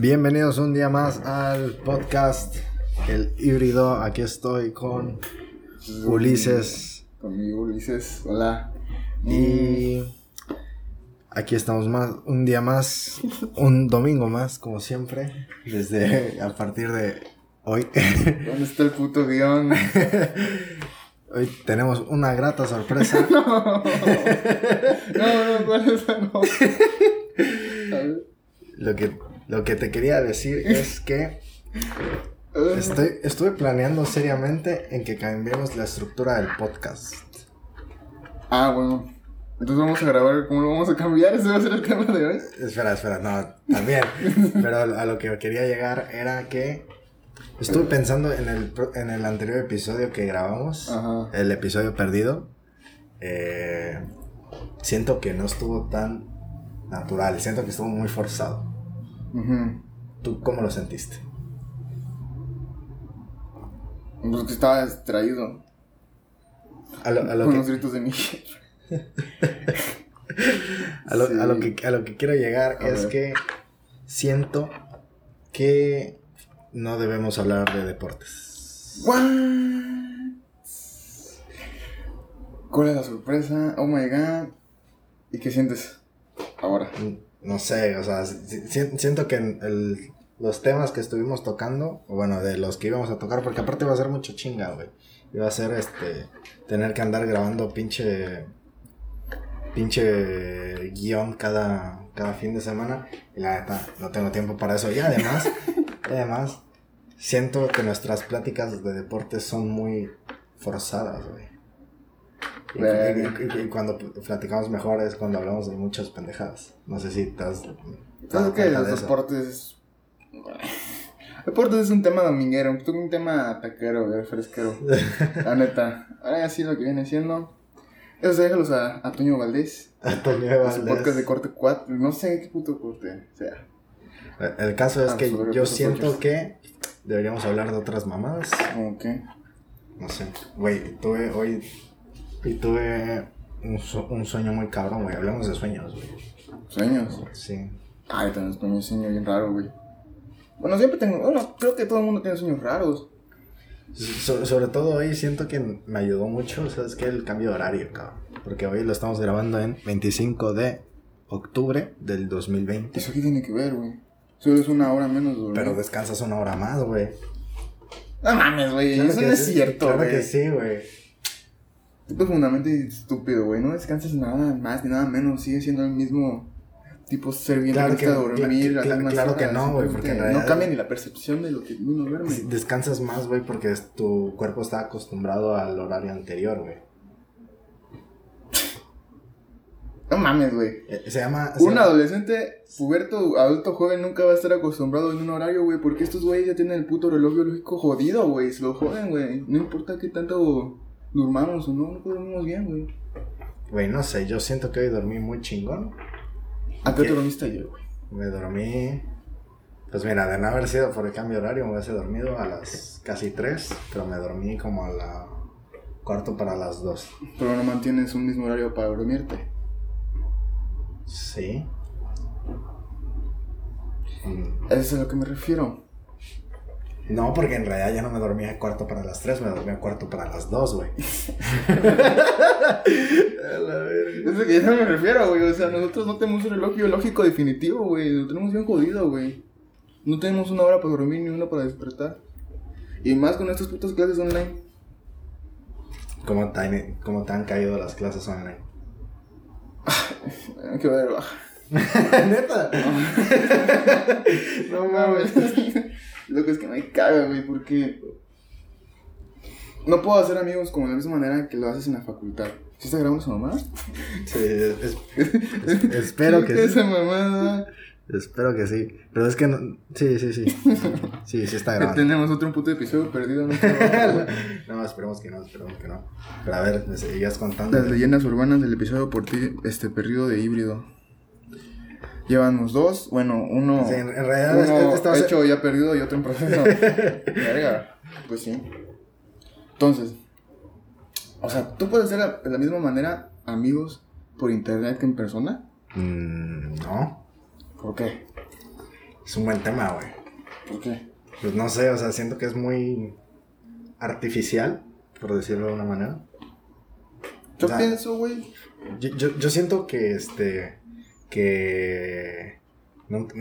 Bienvenidos un día más al podcast El Híbrido. Aquí estoy con Ulises. Conmigo, Ulises. Hola. Y aquí estamos más, un día más, un domingo más, como siempre, desde a partir de hoy. ¿Dónde está el puto guion? Hoy tenemos una grata sorpresa. no, no, no, ¿cuál es? No. Lo que, lo que te quería decir es que estoy, estuve planeando seriamente en que cambiemos la estructura del podcast. Ah, bueno. Entonces vamos a grabar cómo lo vamos a cambiar. Ese va a ser el tema de hoy. Espera, espera, no, también. Pero a lo que quería llegar era que estuve pensando en el, en el anterior episodio que grabamos, Ajá. el episodio perdido. eh, siento que no estuvo tan natural, siento que estuvo muy forzado. Ujú. ¿Tú cómo lo sentiste? Pues que estaba distraído. A lo, a lo con que, los gritos de mi a lo, a lo que, a lo que quiero llegar A es ver. que siento que no debemos hablar de deportes. What? ¿Cuál es la sorpresa? Oh my god. ¿Y qué sientes ahora? No sé, o sea, si- si- siento que el- los temas que estuvimos tocando, o bueno, de los que íbamos a tocar, porque aparte iba a ser mucho chinga, güey. Iba a ser este, tener que andar grabando pinche, pinche guion cada, cada fin de semana. Y la neta, no tengo tiempo para eso. Y además, además, siento que nuestras pláticas de deportes son muy forzadas, güey. Y cuando platicamos mejor es cuando hablamos de muchas pendejadas. No sé si dado ¿Sabes cuenta los deportes... Deportes es un tema dominguero, un tema taquero, güey, fresquero. La neta. Ahora ya sí lo que viene siendo. Eso déjalos a, a Toño Valdés. Antonio A su Valdés. podcast de corte 4. No sé qué puto corte sea. El caso es Ah, que yo siento otras. que deberíamos hablar de otras mamadas. Que. No sé. Güey, tuve hoy. Y tuve un, su- un sueño muy cabrón, güey. Hablemos de sueños, güey. Sueños. Sí. Ay, también tengo un sueño bien raro, güey. Bueno, siempre tengo. Bueno, creo que todo el mundo tiene sueños raros. So- sobre todo hoy siento que me ayudó mucho, ¿sabes qué? El cambio de horario, cabrón. Porque hoy lo estamos grabando en 25 de octubre del 2020. ¿Eso qué tiene que ver, güey? Solo es una hora menos, güey. Pero descansas una hora más, güey. No mames, güey. Claro eso no es sí, cierto, Claro güey. que sí, güey. Tipo fundamentalmente estúpido, güey. No descansas nada más ni nada menos. Sigue siendo el mismo tipo ser bien Claro que- dormir. cla- las cla- mismas claro que no, güey, porque realidad- No cambia ni la percepción de lo que uno duerme. Descansas más, güey, porque es- tu cuerpo está acostumbrado al horario anterior, güey. No mames, güey. Eh, Se llama... se Un llama- adolescente, puberto, adulto joven nunca va a estar acostumbrado en un horario, güey. Porque estos güeyes ya tienen el puto reloj biológico jodido, güey. Se lo joden, güey. No importa qué tanto durmamos o no, no dormimos bien, güey. Güey, no sé, yo siento que hoy dormí muy chingón. ¿A qué te dormiste ayer, güey? Me dormí... Pues mira, de no haber sido por el cambio de horario me hubiese dormido a las casi 3, pero me dormí como a la cuarto para las 2. Pero no mantienes un mismo horario para dormirte. Sí. Mm, Eso es a lo que me refiero. No, porque en realidad ya no me dormí a cuarto para las 3, me dormí a cuarto para las 2, güey. A la verga. Es que ya me refiero, güey. O sea, nosotros no tenemos un reloj biológico definitivo, güey. Lo tenemos bien jodido, güey. No tenemos una hora para dormir ni una para despertar. Y más con estas putas clases online. ¿Cómo te, han, cómo te han caído las clases online? Hay que ver, baja. ¿Neta? No mames. Lo que es que me caga, güey, porque. No puedo hacer amigos como de la misma manera que lo haces en la facultad. ¿Sí está grabando esa mamá? Sí, es- es- espero que sí. Mamada. Espero que sí. Pero es que no. Sí, sí, sí. Sí, sí está grabando. tenemos otro puto episodio perdido. ¿no? No, esperemos que no, esperemos que no. Pero a ver, me seguías contando. Las leyendas urbanas del episodio por ti, este perdido de híbrido. Llevamos dos, bueno, uno, Sí, en, realidad, uno es- esto va a ser- hecho ya perdido y otro en proceso. Verga, pues sí. Entonces, o sea, ¿tú puedes ser de la misma manera amigos por internet que en persona? Mm, no. ¿Por qué? es un buen tema, güey. ¿Por qué? Pues no sé, o sea, siento que es muy artificial, por decirlo de una manera. Yo O sea, pienso, güey. Yo, yo, yo siento que este. Que.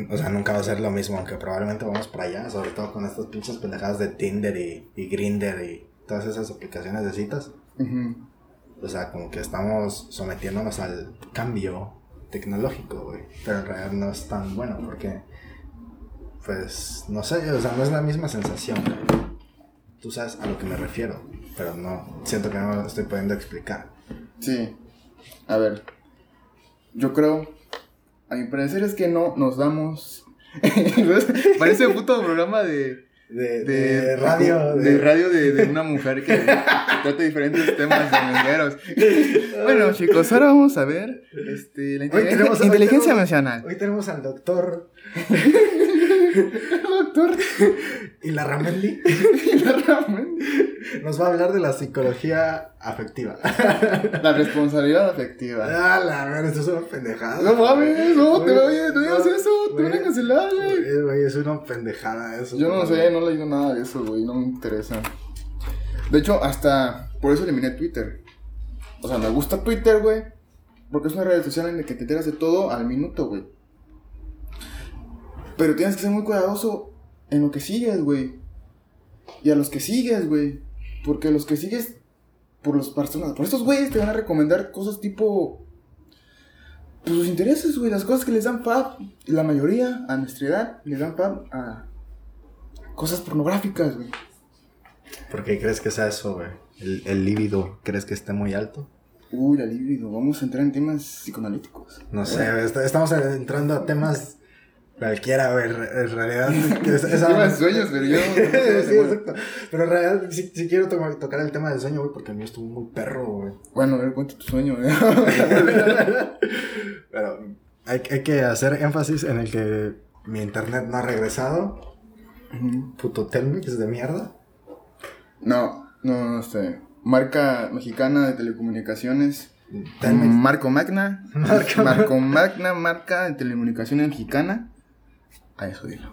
o sea, nunca va a ser lo mismo, aunque probablemente vamos para allá, sobre todo con estas pinches pendejadas de Tinder y, y Grinder y todas esas aplicaciones de citas. O sea, como que estamos sometiéndonos al cambio tecnológico, güey. Pero en realidad no es tan bueno porque, pues, no sé, o sea, no es la misma sensación. güey. Tú sabes a lo que me refiero, pero no, siento que no lo estoy pudiendo explicar. Sí. A ver. Yo creo. A mi parecer es que no nos damos. Parece puto programa de. De, De, de radio. De, radio de, una mujer que, que trata diferentes temas de mengueros. Bueno, chicos, ahora vamos a ver este, la Hoy inteligencia, tenemos- hoy inteligencia tenemos- emocional. Hoy tenemos al doctor Doctor. y la Ramendi La nos va a hablar de la psicología afectiva. La responsabilidad afectiva. Ah, la verdad, esto es una pendejada. No mames, no, te voy- no digas eso, te van a cancelar, güey. es una pendejada eso. Yo no sé, no he leído nada de eso, güey, no me interesa. De hecho, hasta por eso eliminé Twitter. O sea, me gusta Twitter, güey, porque es una red social en la que te enteras de todo al minuto, güey. Pero tienes que ser muy cuidadoso en lo que sigues, güey. Y a los que sigues, güey. Porque los que sigues, por las personas, por estos güeyes te van a recomendar cosas tipo. Pues sus intereses, güey, las cosas que les dan pub. La mayoría, a nuestra edad, les dan pub a cosas pornográficas, güey. ¿Por qué crees que sea eso, güey? El, el líbido, ¿crees que esté muy alto? Uy, la libido, vamos a entrar en temas psicoanalíticos. No sé, estamos entrando a temas cualquiera, güey. En realidad, es- esa- sueños, pero yo. sí, exacto. Pero en realidad sí, sí quiero to- tocar el tema del sueño, güey, porque a mí estuvo muy perro, güey. Bueno, a ver, cuenta tu sueño, güey. Pero hay, hay que hacer énfasis en el que mi internet no ha regresado. Puto Telmex de mierda. no, no, no sé. Marca mexicana de telecomunicaciones. Telmex. Marco Magna. Marco- Marco Magna, marca de telecomunicaciones mexicana. A eso dilo.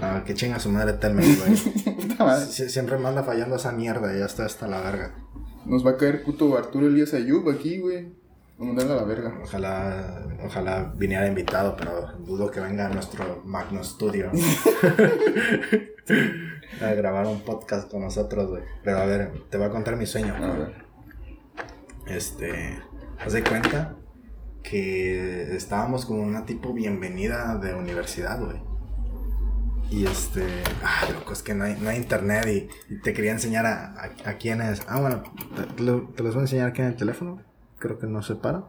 No, que chinga su madre Telmex, güey. Sie- Siempre me anda fallando esa mierda, ya está hasta la verga. Nos va a caer puto Arturo Elías Ayub aquí, güey. Vamos a la verga. Ojalá, ojalá viniera invitado, pero dudo que venga a nuestro Magno Studio a grabar un podcast con nosotros, güey. Pero a ver, te voy a contar mi sueño. A ver. Este, haz de cuenta que estábamos como una tipo bienvenida de universidad, güey. Y este, ah, loco, es que no hay, no hay internet y, y te quería enseñar a, a, a quiénes. Ah, bueno, te, te lo- te los voy a enseñar aquí en el teléfono. Creo que no se para.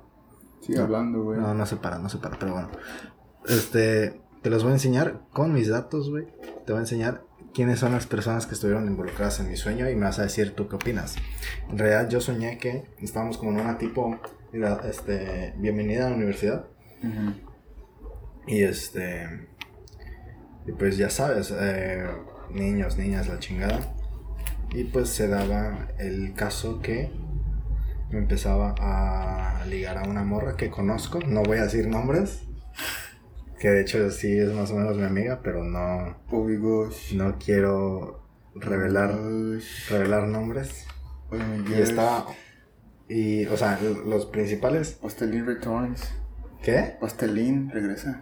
Sigue No. hablando, güey. No, no se para, no se para, pero bueno. Este, te los voy a enseñar con mis datos, güey. Te voy a enseñar quiénes son las personas que estuvieron involucradas en mi sueño y me vas a decir tú qué opinas. En realidad yo soñé que estábamos como en una tipo, este, bienvenida a la universidad. Y este, y pues ya sabes, eh, niños, niñas, la chingada. Y pues se daba el caso que me empezaba a ligar a una morra que conozco, no voy a decir nombres, que de hecho sí es más o menos mi amiga, pero no, Oh my gosh. no quiero revelar, Gosh. revelar nombres. Oh my gosh. Y estaba, y, o sea, los principales, Pastelín Returns. ¿qué? Pastelín regresa.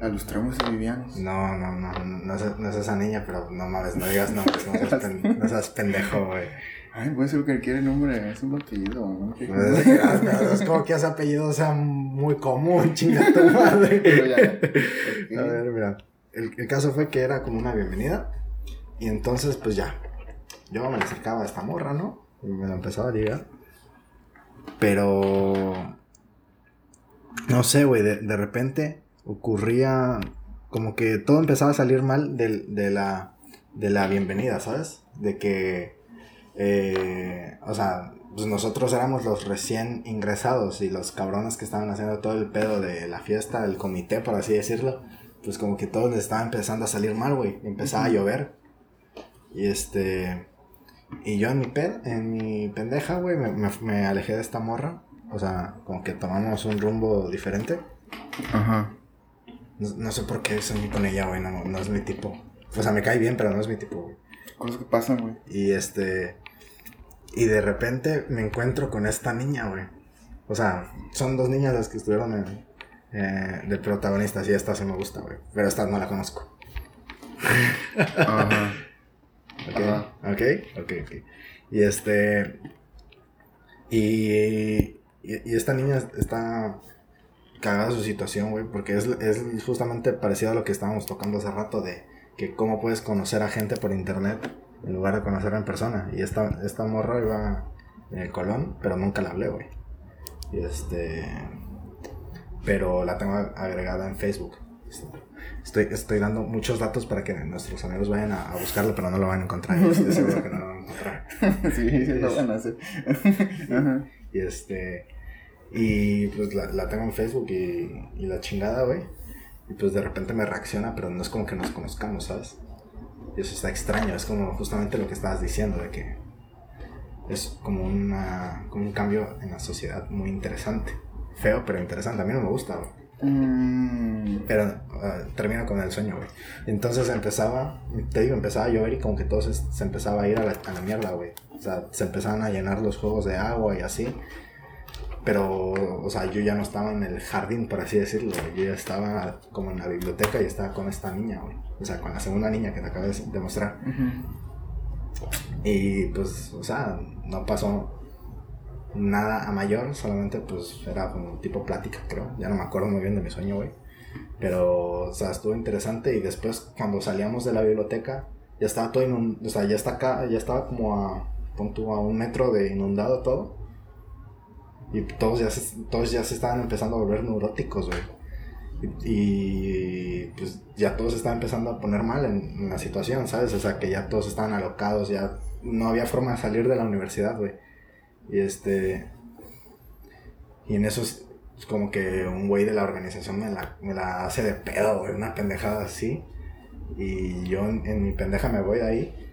A los tramos bolivianos. No, no, no, no, no es, no es esa niña, pero no mames, no digas nombres, no seas, pen- no seas pendejo, güey. Ay, puede ser el nombre. Es un apellido, ¿no? Es, es como que ese apellido sea muy común, chinga tu madre. Pero ya. A ver, mira, el, el caso fue que era como una bienvenida, y entonces, pues ya, yo me acercaba a esta morra, ¿no? Y me la empezaba a ligar. Pero, no sé, güey, de, de repente ocurría como que todo empezaba a salir mal del- de, la, de la bienvenida, ¿sabes? De que, eh, o sea, pues nosotros éramos los recién ingresados y los cabrones que estaban haciendo todo el pedo de la fiesta, el comité, por así decirlo, pues como que todo les estaba empezando a salir mal, güey. Empezaba a llover. Y este... Y yo en mi, pe- en mi pendeja, güey, me, me- me alejé de esta morra. O sea, como que tomamos un rumbo diferente. Ajá. No, no sé por qué soy con ella, güey. No, no es mi tipo. O sea, me cae bien, pero no es mi tipo, güey. Cosas que pasan, güey. Y este. Y de repente me encuentro con esta niña, güey. O sea, son dos niñas las que estuvieron en, eh, de protagonistas y esta sí me gusta, güey. Pero esta no la conozco. Ajá. Ok, Ajá. ok, ok, ok. Y este. Y, y, y esta niña está cagada su situación, güey, porque es, es justamente parecido a lo que estábamos tocando hace rato de que cómo puedes conocer a gente por internet en lugar de conocerla en persona. Y esta, esta morra iba en el Colón, pero nunca la hablé, güey. Y este. Pero la tengo agregada en Facebook. Estoy, estoy dando muchos datos para que nuestros amigos vayan a, a buscarlo, pero no lo van a encontrar. Estoy seguro que no lo van a encontrar. sí, sí, lo van a hacer. Y este. Y pues la, la tengo en Facebook y, y la chingada, güey. Y pues de repente me reacciona, pero no es como que nos conozcamos, ¿sabes? Y eso está extraño, es como justamente lo que estabas diciendo, de que es como, una, como un cambio en la sociedad muy interesante. Feo, pero interesante. A mí no me gusta, güey. Mm, Pero ah, termino con el sueño, güey. Entonces empezaba, te digo, empezaba a llover y como que todo se, se empezaba a ir a la, a la mierda, güey. O sea, se empezaban a llenar los juegos de agua y así. Pero, o sea, yo ya no estaba en el jardín, por así decirlo. Yo ya estaba como en la biblioteca y estaba con esta niña, güey. O sea, con la segunda niña que te acabo de mostrar. Y pues, o sea, no pasó nada a mayor, solamente pues era como tipo plática, creo. Ya no me acuerdo muy bien de mi sueño, güey. Pero, o sea, estuvo interesante y después cuando salíamos de la biblioteca, ya estaba todo inundado, o sea, ya está acá, ya estaba como a, pon tú, a un metro de inundado todo. Y todos ya se, todos ya se estaban empezando a volver neuróticos, güey. Y, pues ya todos estaban empezando a poner mal en, la situación, ¿sabes? O sea, que ya todos estaban alocados, ya no había forma de salir de la universidad, güey. Y este. Y en eso es es como que un güey de la organización me la, me la hace de pedo, güey, una pendejada así. Y yo en, en mi pendeja me voy de ahí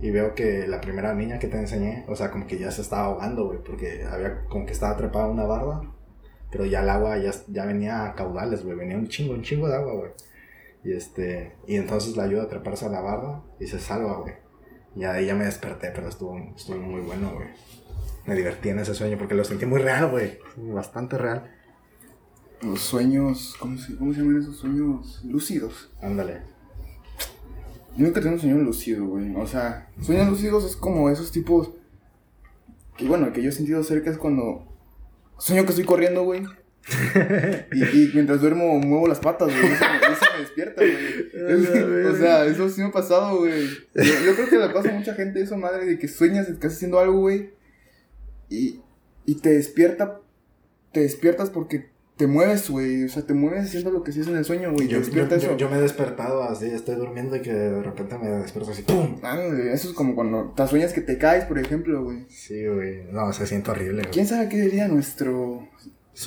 y veo que la primera niña que te enseñé, o sea, como que ya se estaba ahogando, güey, porque había como que estaba trepada a una barda, pero ya el agua ya, ya venía a caudales, güey, venía un chingo, un chingo de agua, güey. Y este, y entonces la ayuda a treparse a la barda y se salva, güey. Y ahí ya me desperté, pero estuvo, estuvo muy bueno, güey. Me divertí en ese sueño porque lo sentí muy real, güey. Bastante real. Los sueños, ¿cómo se, ¿cómo se llaman esos sueños? Lúcidos. Ándale. Yo nunca tengo un sueño lúcido, güey. O sea, sueños lúcidos es como esos tipos. Que bueno, que yo he sentido cerca es cuando. Sueño que estoy corriendo, güey. y, y mientras duermo muevo las patas, güey. Eso, me- eso me despierta, güey. O sea, eso sí me ha pasado, güey. Yo, yo creo que le pasa a mucha gente eso, madre, de que sueñas que estás haciendo algo, güey. Y, y te despierta. Te despiertas porque te mueves, güey. O sea, te mueves haciendo lo que hacías en el sueño, güey. Yo, me he despertado así, estoy durmiendo y que de repente me despierto así, ¡pum! Ah, güey, eso es como cuando te sueñas que te caes, por ejemplo, güey. Sí, güey. No, se siente horrible, güey. ¿Quién sabe qué diría nuestro,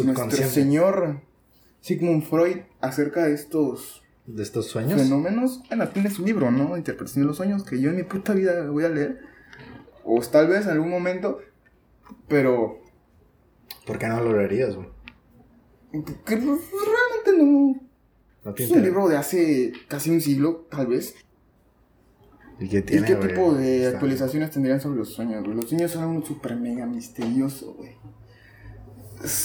nuestro señor Sigmund Freud acerca de estos ¿De estos sueños? fenómenos? Bueno, tiene su libro, ¿no? Interpretación de los sueños, que yo en mi puta vida voy a leer. O tal vez en algún momento, pero ¿Por qué no lo leerías, güey? Que pues, realmente no. Es un libro de hace casi un siglo, tal vez. ¿Y qué tipo de Está- actualizaciones tendrían sobre los sueños? Los sueños son algo súper mega misterioso, güey.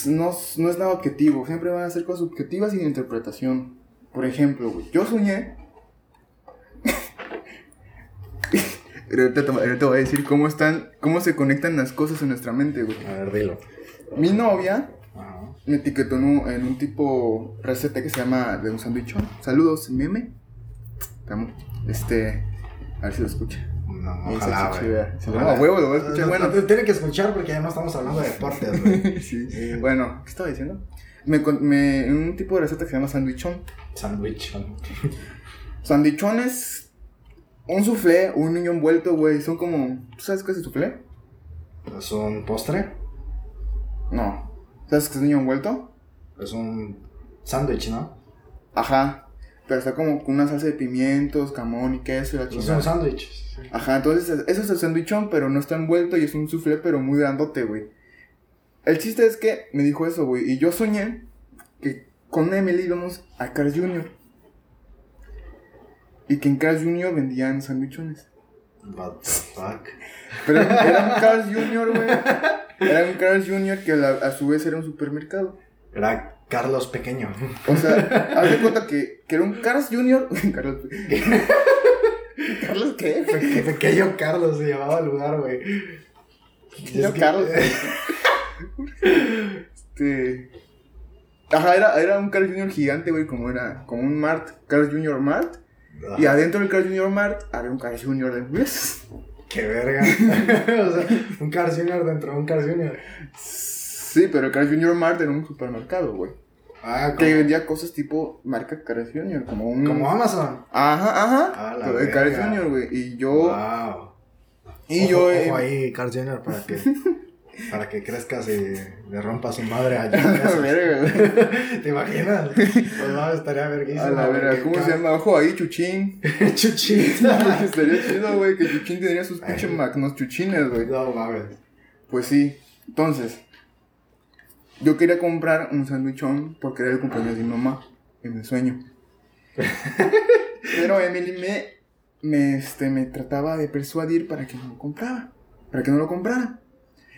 No, es- no es nada objetivo, siempre van a ser cosas subjetivas y de interpretación. Por ejemplo, güey, yo soñé. Ahorita te voy a decir cómo están, cómo se conectan las cosas en nuestra mente, güey. A ver, dilo. Mi novia Me etiquetó en un, en un tipo receta que se llama de un sandwichón. Saludos, meme. Te amo. Este, a ver si lo escucha. No, ojalá, güey. no, Ojalá. a huevo lo voy a escuchar, No, bueno. no, Tiene que escuchar porque ya no estamos hablando de deportes, güey. Sí. Sí. Bueno, ¿qué estaba diciendo? Me, me, en un tipo de receta que se llama sandwichón. Sandwich. Sandwichón es un soufflé, un niño envuelto, güey. Son como. ¿Tú sabes qué es el soufflé? ¿Es un postre? No. ¿Sabes qué es niño envuelto? Es un sándwich, ¿no? Ajá. Pero está como con una salsa de pimientos, camón y queso y la Es chingada. un sándwich. sí. Ajá, entonces eso es el sandwichón, pero no está envuelto y es un soufflé, pero muy grandote, güey. El chiste es que me dijo eso, güey, y yo soñé que con Emily íbamos a Carl Jr. Y que en Carl Jr. vendían sandwichones. What the fuck. Pero era un Carl Jr., güey. Era un Carl Jr. que a su vez era un supermercado. Era Carlos Pequeño. O sea, haz de cuenta que, que era un Carl Jr. Carlos. ¿Carlos qué? Pe- pequeño Carlos se llamaba el lugar, güey. Pequeño Es que- Carlos. Este. Ajá, era, era un Carl Jr. gigante, güey, como era, como un Mart, Carl Jr. Mart. Y adentro del Carl Jr. Mart había un Carl Jr. de hamburguesas. Qué verga. o sea, un Carl Jr. dentro de un Carl Jr. Sí, pero el Carl Jr. Mart era un supermercado, güey. Ah, Que vendía cosas tipo marca Carl Jr., como un. como Amazon. Ajá, ajá. A la pero de Carl. Jr., güey. Y yo. Wow. Y Ojo- yo. eh, Ojo ahí, Carl Jr. para que, para que crezcas y le rompas su madre a a la Jeff verga, güey. Bezos. ¿Te imaginas? Pues no, estaría verguísimo. A la verga, ¿cómo se llama? Ojo ahí, Chuchín. Chuchita. Estaría chido, güey, que Chuchín tendría sus pinches magnos chuchines, güey. No mames. Pues sí. Entonces, yo quería comprar un sandwichón porque era el cumpleaños de mi mamá en mi sueño. Pero Emily me, me, este, me trataba de persuadir para que no lo comprara. Para que no lo comprara.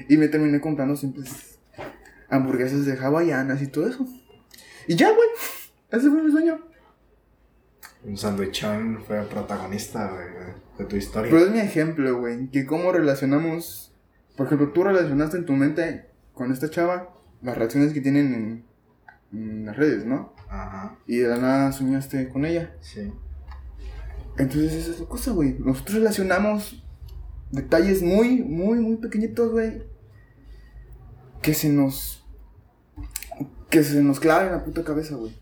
Y me terminé comprando simples hamburguesas de hawaianas y todo eso. Y ya, güey. Ese fue mi sueño. Un sandwichón fue protagonista de, de tu historia. Pero es mi ejemplo, güey. Que cómo relacionamos. Por ejemplo, tú relacionaste en tu mente con esta chava las reacciones que tienen en, en las redes, ¿no? Ajá, Y de la nada soñaste con ella. sí. Entonces esa es la cosa, güey. Nosotros relacionamos detalles muy, muy, muy pequeñitos, güey. Que se nos. Que se nos clava en la puta cabeza, güey.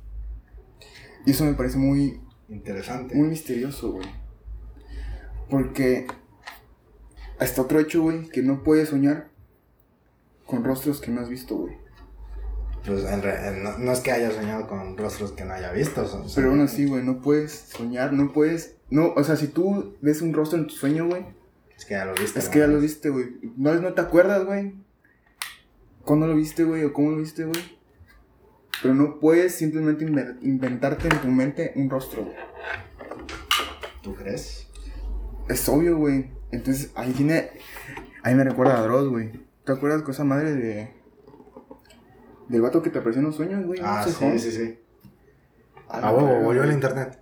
Y eso me parece muy, Interesante. muy misterioso, güey. Porque hasta otro hecho, güey, que no puedes soñar con rostros que no has visto, güey. Pues en re- en- no, no es que haya soñado con rostros que no haya visto. son- son- Pero aún así, güey, no puedes soñar, no puedes... No, o sea, si tú ves un rostro en tu sueño, güey, Es que ya lo viste. es ¿no? que ya lo viste, güey. No, no te acuerdas, güey. ¿Cuándo lo viste, güey? ¿O cómo lo viste, güey? Pero no puedes simplemente inventarte en tu mente un rostro, güey. ¿Tú crees? Es obvio, güey. Entonces, ahí tiene. Ahí me recuerda a Dross, güey. ¿Te acuerdas con esa madre de. Del vato que te apareció en los sueños, güey? Ah, sí, sí, sí. A la A huevo, volvió el güey. internet.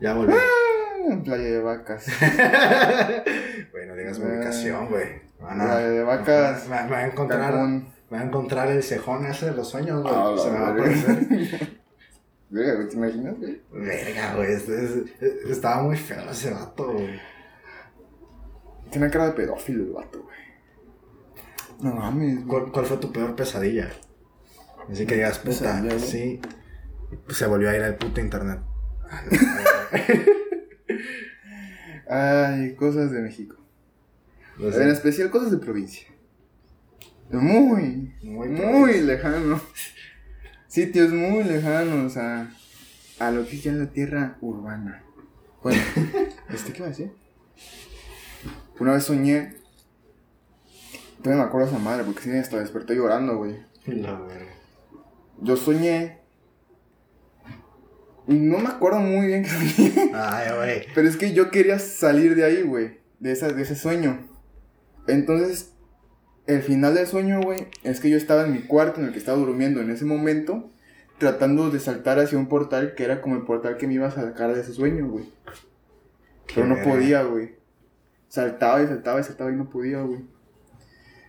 Ya volvió. Ah, Playa de vacas. Güey, no digas mi Ah. ubicación, güey. Playa de vacas. Me, va a encontrar. Me va a encontrar el cejón ese de los sueños, güey. Ah, Se me va a aparecer. Verga, güey, ¿te imaginas, güey? Verga, güey. es- es- es- estaba muy feo ese vato, güey. Tiene cara de pedófilo el vato, güey. No mames. ¿Cuál, cuál fue tu peor pesadilla? Así que digas, puta, sí. Pues se volvió a ir al puto internet. Ay, cosas de México. En especial cosas de provincia. Muy, Muy muy, provincia. lejano. Sitios muy lejanos a, a lo que ya es la tierra urbana. Bueno, ¿este qué va a decir? Una vez soñé. Todavía me acuerdo esa madre porque sí, hasta desperté llorando, güey. La verga. Yo soñé. Y No me acuerdo muy bien qué. Ay, güey. Pero es que yo quería salir de ahí, güey. De, esa, de ese sueño. Entonces, el final del sueño, güey, es que yo estaba en mi cuarto en el que estaba durmiendo en ese momento, tratando de saltar hacia un portal que era como el portal que me iba a sacar de ese sueño, güey. Pero no podía, güey. Saltaba y saltaba y saltaba y no podía, güey.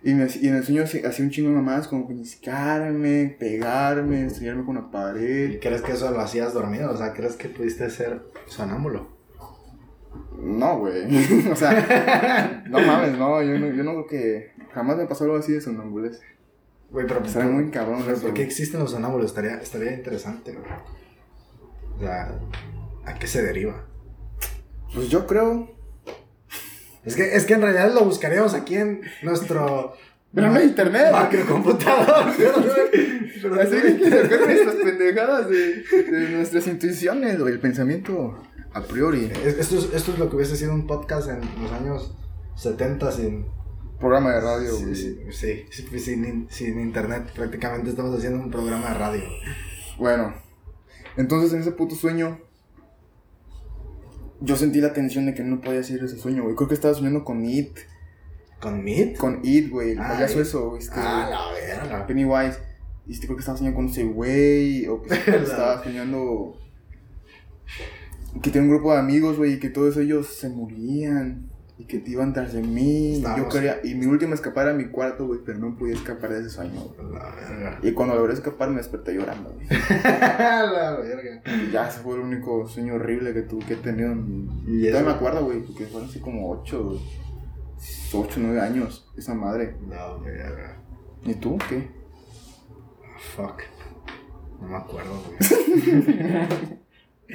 Y, me- y en el sueño hacía un chingo de mamadas como pellizcarme, pegarme, estrellarme con la ¿Y pared. crees que eso lo hacías dormido? O sea, ¿crees que pudiste ser sonámbulo? No, güey. o sea, no mames, no. Yo no, yo no creo que. Jamás me pasó algo así de sonambulez. Güey, pero Estaría muy cabrón pero ¿por qué existen los sonámbulos? Estaría, estaría interesante, güey. O sea, ¿a qué se deriva? Pues yo creo. Es que, es que en realidad lo buscaríamos aquí en nuestro... Pero no hay internet. Macrocomputador. Pero Así que sacar nuestras pendejadas de, de nuestras intuiciones, güey. El pensamiento a priori. Es- Esto es, esto es lo que hubiese sido un podcast en los años 70 sin... Programa de radio, sí, güey. sí, sí, sin, in- sin internet. Prácticamente estamos haciendo un programa de radio. Bueno, entonces en ese puto sueño, yo sentí la tensión de que no podía seguir ese sueño, güey. Creo que estaba soñando con It. ¿Con Meat? Con It, güey. El Ah, payaso eso, este. Ah, la verga. Pennywise. Y este, creo que estaba soñando con ese güey. O que estaba soñando. Que tenía un grupo de amigos, güey, y que todos ellos se morían. Y que te iban tras de mí. Yo quería. Y mi última escapada era mi cuarto, güey, pero no podía escapar de ese sueño, güey. La verga. Y cuando logré escapar me desperté llorando, güey. la verga. Y ya, ese fue el único sueño horrible que, tu, que he tenido. en mi- ¿Y eso? Todavía me acuerdo, güey, porque fueron así como 8, 8, 9 años, esa madre. La verga. ¿Y tú qué? Fuck. No me acuerdo, güey.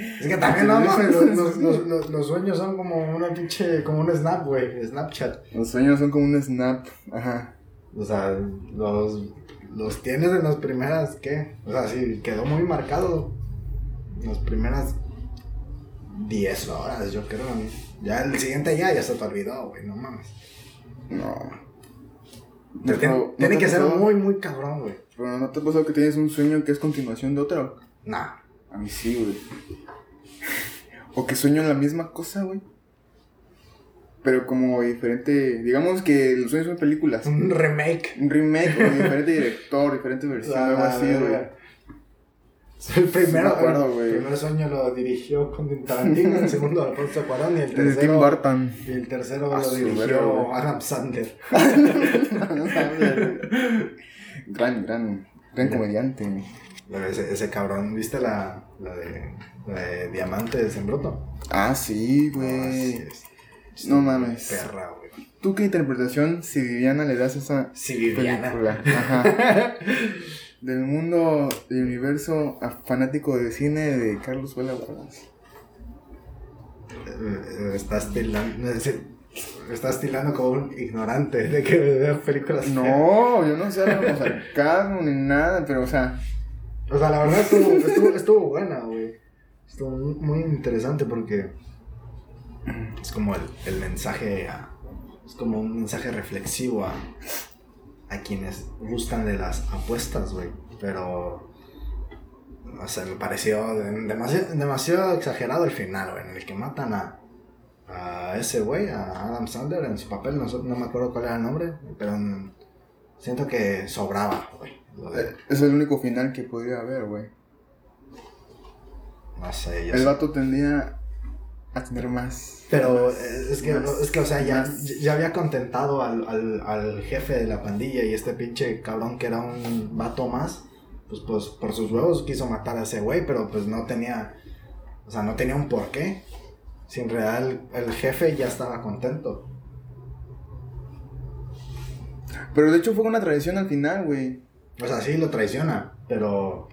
es que también no mames, los, los, los, sueños son como una pinche, como un snap, güey. Snapchat. Los sueños son como un snap, ajá. O sea, los, los tienes en las primeras, ¿qué? O sea, sí, quedó muy marcado. Las primeras 10 horas, yo creo. Ya el siguiente ya, ya se te olvidó, güey, no mames. No. Te- tiene no tiene te que ser muy, muy cabrón, güey. Pero ¿no te ha pasado que tienes un sueño que es continuación de otro? Nah. A mí sí, güey. O que sueño la misma cosa, güey. Pero como diferente. Digamos que los sueños son películas. Un remake. Un remake o diferente director, diferente versión, Ah, algo así, güey. El primero, Sí me acuerdo, el primer sueño lo dirigió Quentin Tarantino, el segundo Alfonso Cuarón y el De Tim tercero, Burton. y el tercero Ah, lo dirigió. Adam Sandler. gran, gran, gran comediante. Ese, ese cabrón, ¿viste la, la, de, la de Diamantes en Bruto? Ah, sí, Ah, güey. sí, es- No mames. Perra, güey. ¿Tú qué interpretación si Viviana le das a esa Viviana. película? Ajá. Del mundo, del universo a fanático de cine de Carlos Vela. Eh, Estás tilando, estás tilando como un ignorante de que vea películas. No, yo no sé como sarcasmo ni nada, pero o sea, O sea, la verdad estuvo, estuvo, estuvo buena, güey. Estuvo muy, interesante porque es como el, el mensaje, es como un mensaje reflexivo a, a quienes gustan de las apuestas, güey. Pero, no sé, me pareció de- demasiado, demasiado exagerado el final, güey, en el que matan a, a ese güey, a Adam Sandler en su papel, no, no me acuerdo cuál era el nombre, pero siento que sobraba, güey. Es el único final que podría haber, güey. No sé, yo El sé. vato tendría a tener más. Pero eh, es que, más- es que, o sea, ya, ya había contentado al, al, al jefe de la pandilla y este pinche cabrón que era un vato más, pues, pues por sus huevos quiso matar a ese güey, pero pues no tenía, o sea, no tenía un porqué. Sin real, el jefe ya estaba contento. Pero de hecho fue una tradición al final, güey. O sea, sí lo traiciona, pero.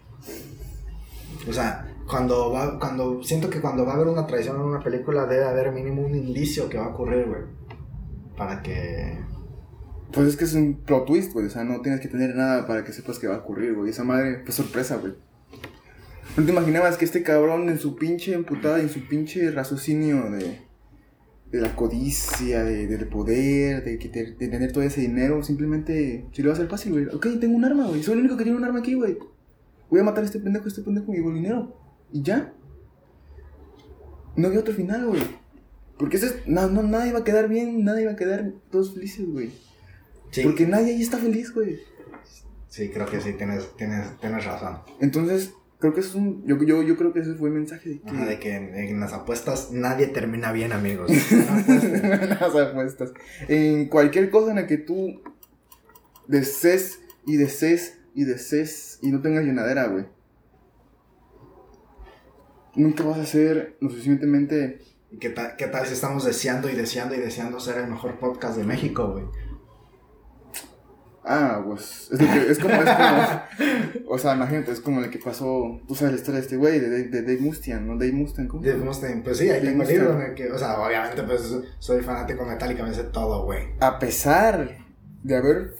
O sea, cuando va. Cuando. Siento que cuando va a haber una traición en una película debe haber mínimo un indicio que va a ocurrir, güey. Para que. Pues es que es un plot twist, güey. O sea, no tienes que tener nada para que sepas que va a ocurrir, güey. Esa madre fue sorpresa, güey. No te imaginabas que este cabrón en su pinche emputada y en su pinche raciocinio de la codicia, de, del poder, de, que te- de tener todo ese dinero, simplemente se le va a hacer fácil, güey. Ok, tengo un arma, güey. Soy el único que tiene un arma aquí, güey. Voy a matar a este pendejo, a este pendejo y el dinero. Y ya. No había otro final, güey. Porque es- no, no, nada iba a quedar bien, nada iba a quedar todos felices, güey. Sí, Porque nadie ahí está feliz, güey. sí creo que sí, tienes, tienes, tienes razón. Entonces, creo que eso es un. Yo, yo, yo creo que ese fue el mensaje de que. Ajá, de que en, en las apuestas nadie termina bien, amigos. Apuesten. Las apuestas. En cualquier cosa en la que tú desees y desees y desees y no tengas llenadera, güey. Nunca vas a ser lo suficientemente. ¿Y qué tal, qué tal si estamos deseando y deseando y deseando ser el mejor podcast de México, güey? Ah, pues. Es, lo que- es como. Es como o sea, imagínate, es como lo que pasó. Tú sabes la historia de este güey, de, de, de Dave Mustaine, ¿no? Dave Mustaine, ¿cómo? Dave Mustaine, Pues sí, ahí Dave tengo el libro en Mustaine. el que, o sea, obviamente, pues soy fanático de Metallica, me sé todo, güey. a pesar de haber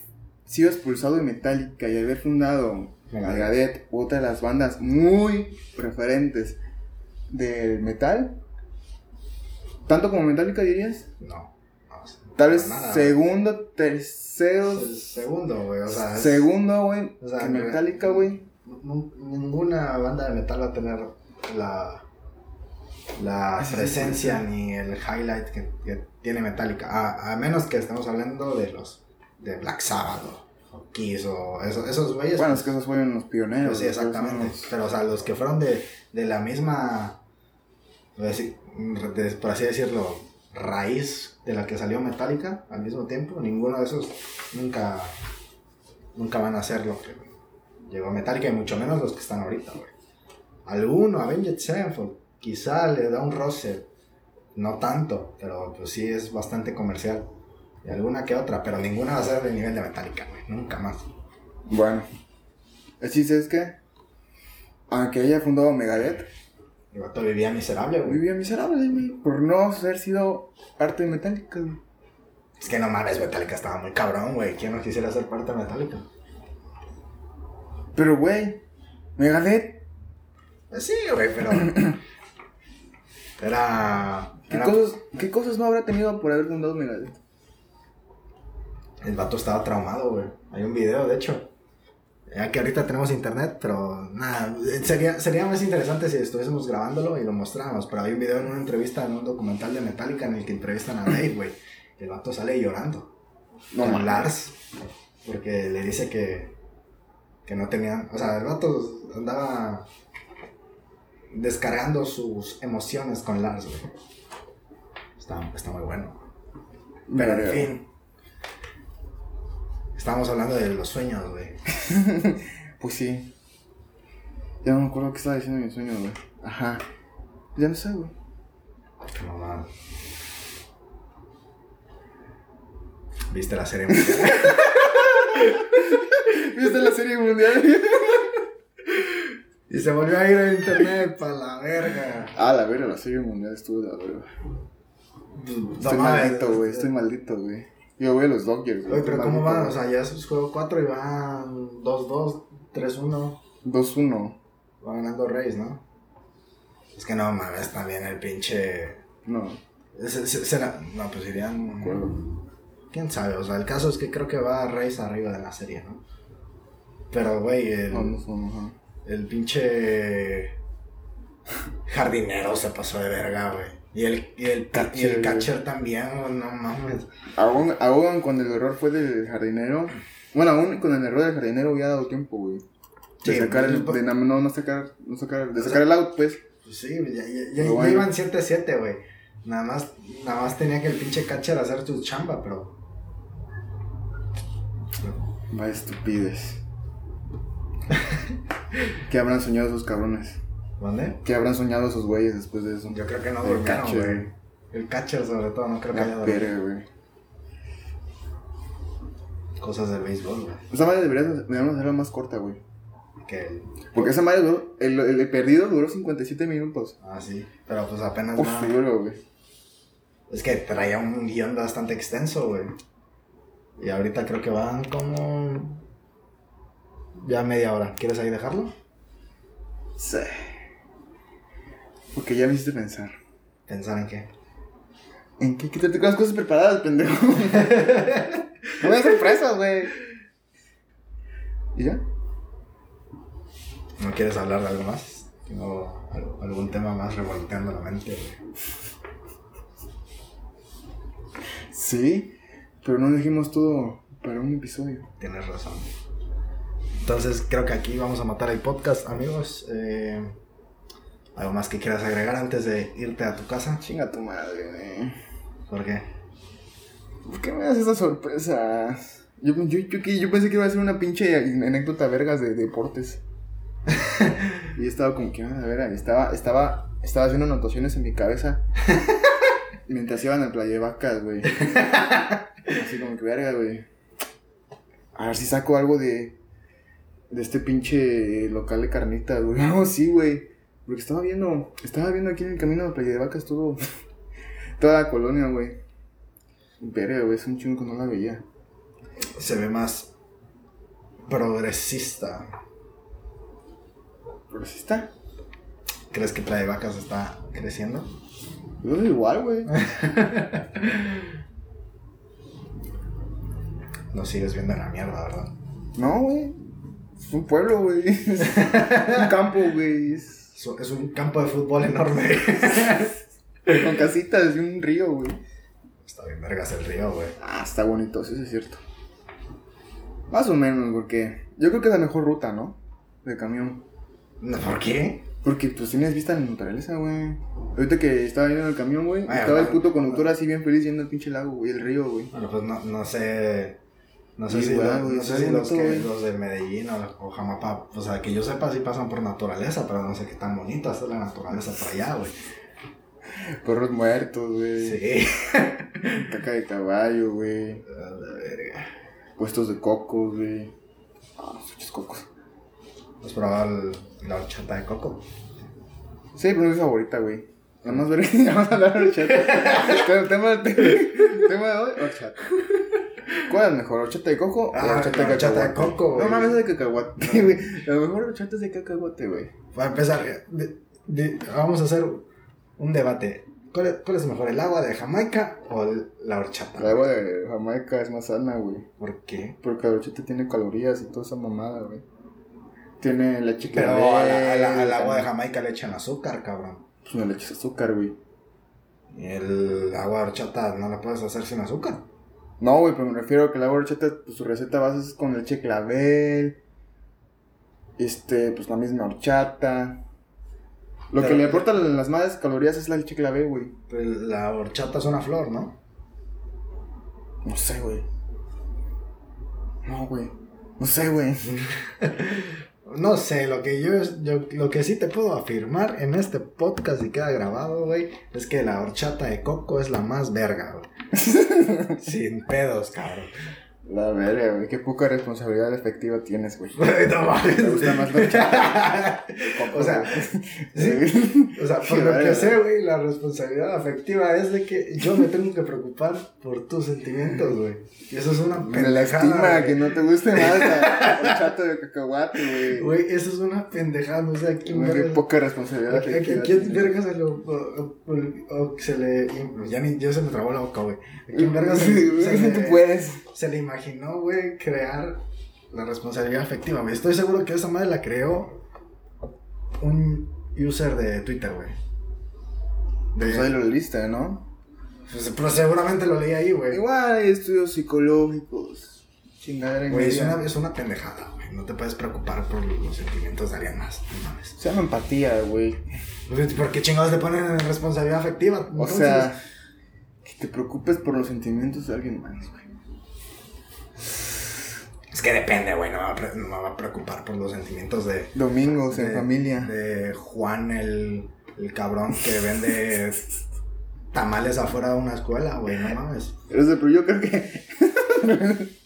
sido expulsado de Metallica y haber fundado Megadeth. Otra de las bandas muy preferentes del metal, tanto como Metallica dirías, No. Tal vez nada, segundo, tercero. El segundo, güey, o sea. segundo, güey, o sea, que me- Metallica, güey, ninguna banda de metal va a tener la, la sí, presencia sí, sí. ni el highlight que, que tiene Metallica. A, a menos que estemos hablando de los de Black Sabbath o, o Kiss o eso- esos güeyes. Bueno, es que esos fueron los pioneros. Pues sí, esos exactamente. los- Pero, o sea, los que fueron de, de la misma, de- por así decirlo, raíz de la que salió Metallica al mismo tiempo, ninguno de esos nunca, nunca van a hacer lo que llegó Metallica y mucho menos los que están ahorita, güey. Alguno, Avenged Sevenfold, quizá le da un roce, no tanto, pero pues sí es bastante comercial. Y alguna que otra, pero ninguna va a ser del nivel de Metallica, nunca más. Bueno. El es que, aunque haya fundado Megadeth, El vato vivía miserable, güey. vivía miserable, güey, por no haber sido parte de Metallica, güey. Es que no mames, Metallica estaba muy cabrón, güey. ¿Quién no quisiera ser parte de Metallica? Pero, güey, Megadeth, Pues sí, güey, pero. Era. ¿qué, era- cosas, ¿qué cosas no habrá tenido por haber fundado Megadeth? El vato estaba traumado, güey. Hay un video, de hecho. Ya que ahorita tenemos internet, pero nada, sería, sería más interesante si estuviésemos grabándolo y lo mostráramos. Pero hay un video en una entrevista, en un documental de Metallica en el que entrevistan a Dave, güey. El vato sale llorando. No con. Lars. Porque le dice que, que no tenían. O sea, el vato andaba descargando sus emociones con Lars, güey. Está, está muy bueno. Pero en fin. Estábamos hablando de los sueños, güey. Pues sí. Ya no me acuerdo qué estaba diciendo en mi sueño, güey. Ajá. Ya no sé, güey. Qué mamada. ¿Viste la serie mundial? ¿Viste la serie mundial? y se volvió a ir a internet para la verga. ah, la verga, la serie mundial estuvo de la verga. No Estoy mames. maldito, güey. Estoy maldito, güey. Yo voy a los Dodgers. Oye, pero ¿cómo van? O sea, ya es juego 4 y van 2-2, 3-1. 2-1. Va ganando Reyes, ¿no? Es que no mames, también el pinche. No, se- No, pues irían. acuerdo. Quién sabe, o sea, el caso es que creo que va Reyes arriba de la serie, ¿no? Pero, güey, el, No, no son, ajá. el pinche. Jardinero se pasó de verga, güey. Y el, y el, y Catcher, el güey. catcher también, no mames. Aún, aún cuando el error fue del jardinero. Bueno, aún con el error del jardinero había dado tiempo, güey. De Sí, sacar el. pues, De, no, no sacar. No sacar. De sacar el out, pues. Pues sí, ya, ya, ya- iban 7-7, güey. Nada más, nada más tenía que el pinche catcher hacer su chamba, pero. Vaya estupidez. ¿Qué habrán soñado esos cabrones? ¿Dónde? ¿Qué habrán soñado esos güeyes después de eso? Yo creo que no El durmieron, güey. El catcher, sobre todo, no creo que haya La dormido. verga, güey. Cosas del béisbol, güey. Esa madre debería, deberíamos hacerla más corta, güey. Que. Porque esa madre duró, el, el, perdido duró 57 minutos. Ah, sí. Pero pues apenas Uf, güey. Es que traía un guion bastante extenso, güey. Y ahorita creo que van como. Ya media hora. ¿Quieres ahí dejarlo? Sí. Porque ya me hiciste pensar. Pensar en qué. ¿En qué? Quítate con las cosas preparadas, pendejo. no me sorpresas, güey. ¿Y ya? ¿No quieres hablar de algo más? Tengo al- algún tema más revolteando la mente, güey. Sí, pero no dijimos todo para un episodio. Tienes razón. Entonces creo que aquí vamos a matar el podcast, amigos. Eh, ¿Algo más que quieras agregar antes de irte a tu casa? Chinga tu madre, güey. ¿Por qué? ¿Por qué me das esas sorpresas? Yo, yo, yo, yo pensé que iba a ser una pinche anécdota vergas de deportes. y estaba como que, a ver, estaba, estaba, estaba haciendo anotaciones en mi cabeza. mientras iban al playa de vacas, güey. Así como que, verga, güey. A ver si saco algo de, de este pinche local de carnitas, güey. No, sí, güey. Porque estaba viendo, estaba viendo aquí en el camino de playa de vacas todo, toda la colonia, güey. Verga, güey, es un chingo que no la veía. Se ve más progresista. Está. ¿Crees que Playa de Vacas está creciendo? Yo veo igual, güey. Lo sigues viendo en la mierda, ¿verdad? No, güey. Es un pueblo, güey. Es un campo, güey. Es Es un campo de fútbol enorme. con casitas y un río, güey. Está bien vergas el río, güey. Ah, está bonito, sí, sí es cierto. Más o menos, porque yo creo que es la mejor ruta, ¿no? De camión. No, ¿Por qué? Porque pues tienes vista en la naturaleza, güey. Ahorita que estaba yendo en el camión, güey, estaba el puto conductor así bien feliz yendo al pinche lago, güey, el río, güey. Bueno, pues no, no sé. No sé Sí, si, güey, no sé si los, que, los de Medellín o, o Jamapa, o sea, que yo sepa, sí pasan por naturaleza, pero no sé qué tan bonita es la naturaleza por allá, güey. Perros muertos, güey. Sí. Caca de caballo, güey. A la verga. Puestos de cocos, güey. Ah, muchos cocos. ¿Has probado el- la horchata de coco? Sí, pero es mi favorita, güey. Nada más ver que vamos a hablar de horchata. Pero tema, tema de hoy, horchata. ¿Cuál es mejor, horchata de coco o Ah, horchata de horchata de cacahuate? coco, güey. No mames, es de cacahuate, güey. La mejor horchata es de cacahuate, güey. Para empezar, de- de- vamos a hacer un debate. ¿Cuál es, cuál es mejor, el agua de Jamaica o la horchata? El agua de Jamaica es más sana, güey. ¿Por qué? Porque la horchata tiene calorías y toda esa mamada, güey. Tiene leche Pero a la- a la- al agua de. Jamaica le echan azúcar, cabrón. Pues no le echas azúcar, güey. Y el agua de horchata no la puedes hacer sin azúcar. No, güey, pero me refiero a que de horchata, pues su receta base es con leche clavel. Este, pues la misma horchata. Lo Pero- que le aporta las más calorías es la leche clavel, güey. Pero la horchata es una flor, ¿no? No sé, güey. No, güey. No sé, güey. No sé, lo que yo, yo- lo que sí te puedo afirmar en este podcast y queda grabado, güey, es que la horchata de coco es la más verga, güey. Sin pedos, cabrón. La verga, güey. Qué poca responsabilidad efectiva tienes, güey. No mames. Te gusta más la o sea, sí, o sea, por lo que sé, güey, la responsabilidad afectiva es de que yo me tengo que preocupar por tus sentimientos, güey. Y eso es una Me pendejada. lastima güey. que no te guste más la horchata de cacahuate, güey. Güey, eso es una pendejada, o sea, ¿quién Qué poca responsabilidad ¿A, a- quién tienes. verga se lo. O, o- o se le. Ya ni. Ya se me trabó la boca, güey. ¿A quién verga se, se Tú le, puedes. se le imaginó, güey, crear la responsabilidad afectiva, güey? Estoy seguro que esa madre la creó un user de Twitter, güey. De- Pues ahí lo leíste, ¿no? pues, pero seguramente lo leí ahí, güey. Igual hay estudios psicológicos. Chingadera Güey, es una, es una pendejada, güey. No te puedes preocupar por los sentimientos de alguien más. No mames. Se llama empatía, güey. Pues, ¿Por qué chingados le ponen en responsabilidad afectiva? O sea, que te preocupes por los sentimientos de alguien más, güey. Es que depende, güey. No, me va a preocupar por los sentimientos de. Domingos en familia. De Juan, el, el cabrón que vende tamales afuera de una escuela, güey. No mames. Pero, yo creo que.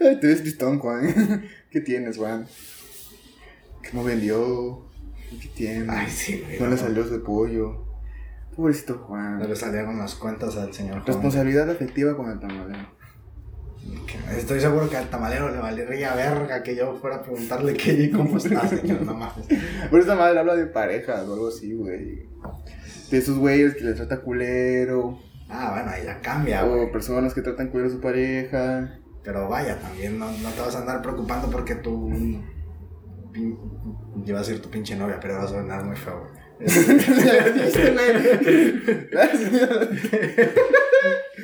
Ay, te ves pistón, Juan. ¿Qué tienes, Juan? ¿Qué no vendió? ¿Qué tiene? Ay, sí, güey. no le salió ese pollo. Pobrecito Juan. No le salieron las cuentas al señor Juan. Responsabilidad afectiva con el tamalero. Estoy seguro que al tamalero le valería verga que yo fuera a preguntarle qué, cómo está, señor. No mames. Por esa madre habla de parejas o algo así, güey. De esos güeyes que les trata culero. Ah, bueno, ahí ya cambia, o güey. personas que tratan culero a su pareja. Pero vaya, también no, no te vas a andar preocupando porque tu. pin- Iba a decir tu pinche novia, pero va a sonar muy feo, güey. ay, qué,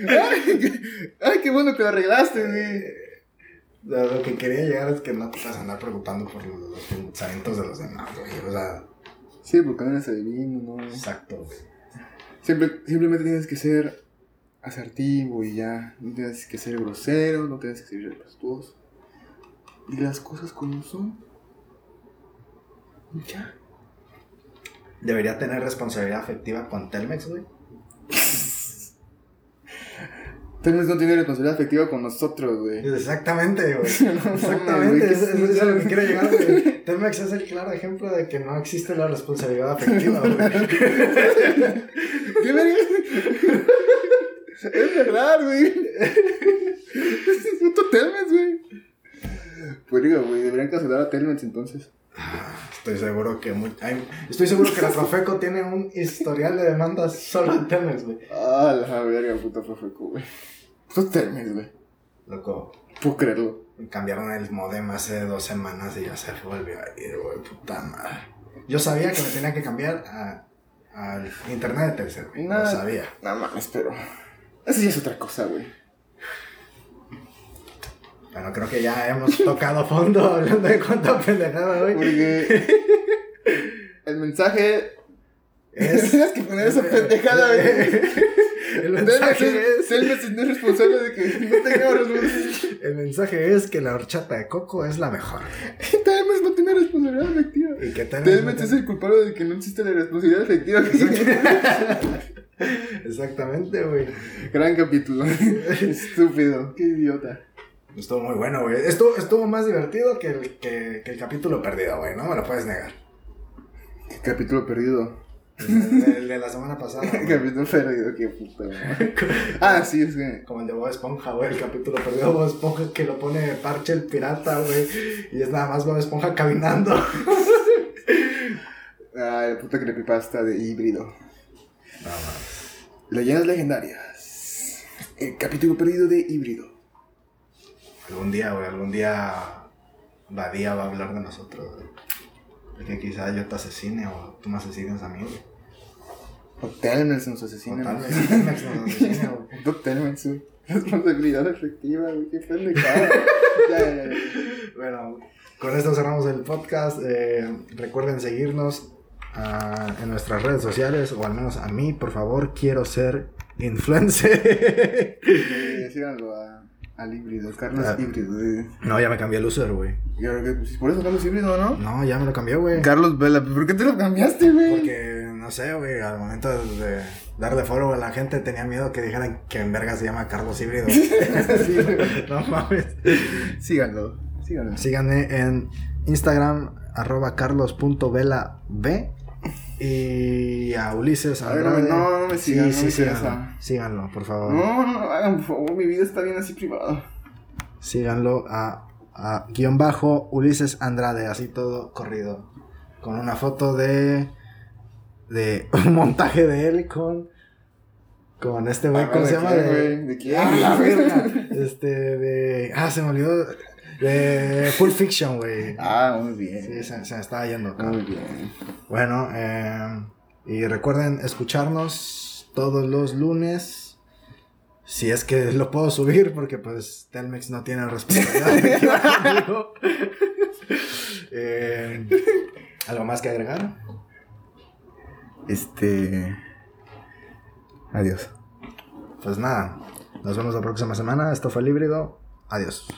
ay, qué bueno que lo arreglaste, güey. Lo que quería llegar es que no te vas a andar preocupando por los pensamientos de los demás, güey. O sea, Sí, porque no eres adivino, ¿no? exacto, güey. Simplemente tienes que ser asertivo y ya. No tienes que ser grosero, no tienes que ser irrespetuoso. Y las cosas como son. Y Ya. Debería tener responsabilidad afectiva con Telmex, güey. Telmex no tiene responsabilidad afectiva con nosotros, güey. Exactamente, güey. mames, Exactamente, güey, qué eso es a lo que quiero llegar, güey. Telmex es el claro ejemplo de que no existe la responsabilidad afectiva, güey. ¿Qué verga? Es verdad, güey. Es puto Telmex, güey. Pues digo, güey, deberían cancelar a Telmex entonces. Estoy seguro que muy- hay- estoy seguro que la Profeco tiene un historial de demandas solo en Telmex, güey. Ah, la verga, puta profeco, güey. Puto Telmex, güey. Loco, Puedo creerlo. cambiaron el modem hace dos semanas y ya se volvió a ir, güey, puta madre. Yo sabía que me tenía que cambiar a, al internet de Telcel, güey. Nada. sabía. No mames, pero. Eso ya es otra cosa, güey. Bueno, creo que ya hemos tocado fondo hablando de cuánta pendejada, güey. Porque. El mensaje. Es- Tienes que poner esa pendejada, güey. El mensaje es... Es responsable de que no tengamos. El mensaje es que la horchata de coco es la mejor. Telmex no tiene responsabilidad efectiva. Y que no es el culpable de que no existe la responsabilidad efectiva. Exactamente, güey. Gran capítulo. Estúpido. Qué idiota. Estuvo muy bueno, güey. Estuvo, estuvo más divertido que el, que, que el capítulo perdido, güey. No me lo puedes negar. Qué capítulo perdido. El, el de la semana pasada. Güey. capítulo perdido, qué puta. madre. Ah, sí, es que. Como el de Bob Esponja, güey. El capítulo perdido de Bob Esponja que lo pone Parche el pirata, güey. Y es nada más Bob Esponja caminando. Ah, la puta creepypasta de híbrido. No, mames. Leyendas legendarias. El capítulo perdido de híbrido. Algún día, güey. Algún día Badía va a hablar de nosotros, güey. Porque quizá yo te asesine o tú me asesines a mí, güey. O Telmex nos O asesina. vez Telmex nos asesine, güey. Telmex, güey. Responsabilidad efectiva, güey. Qué pendejada. ya, ya, ya. Bueno, con esto cerramos el podcast. Eh, recuerden seguirnos ah, en nuestras redes sociales, o al menos a mí, por favor, quiero ser influencer. Síganlo a, al híbrido, Carlos Ah. Híbrido. eh. no, ya me cambié el user, güey. Pues, por eso Carlos Híbrido, ¿no? No, ya me lo cambié, güey. Carlos Vela, ¿por qué te lo cambiaste, güey? Porque, no sé, güey, al momento de darle follow a la gente tenía miedo que dijeran que en verga se llama Carlos Híbrido. Sí, güey. no mames. Síganlo, síganlo. Síganme en Instagram, arroba carlos.velab. Y a Ulises A ver, Andrade. no, no me sigan, no me interesa. síganlo, síganlo, por favor. No, no, no, hagan, por favor, mi vida está bien así privada. Síganlo a, a guion bajo Ulises Andrade, así todo corrido. Con una foto de. de un montaje de él con. Con este güey, Ah, ¿cómo ¿de se llama? De? ¿De quién? Ah, la verga. Este, de. Ah, se me olvidó. De Full Fiction, güey. Ah, muy bien. Sí, se, se me estaba yendo. acá. Muy bien. Bueno, eh, y recuerden escucharnos todos los lunes. Si es que lo puedo subir, porque pues Telmex no tiene responsabilidad. Eh, ¿Algo más que agregar? Este. Adiós. Pues nada, nos vemos la próxima semana. Esto fue el híbrido. Adiós.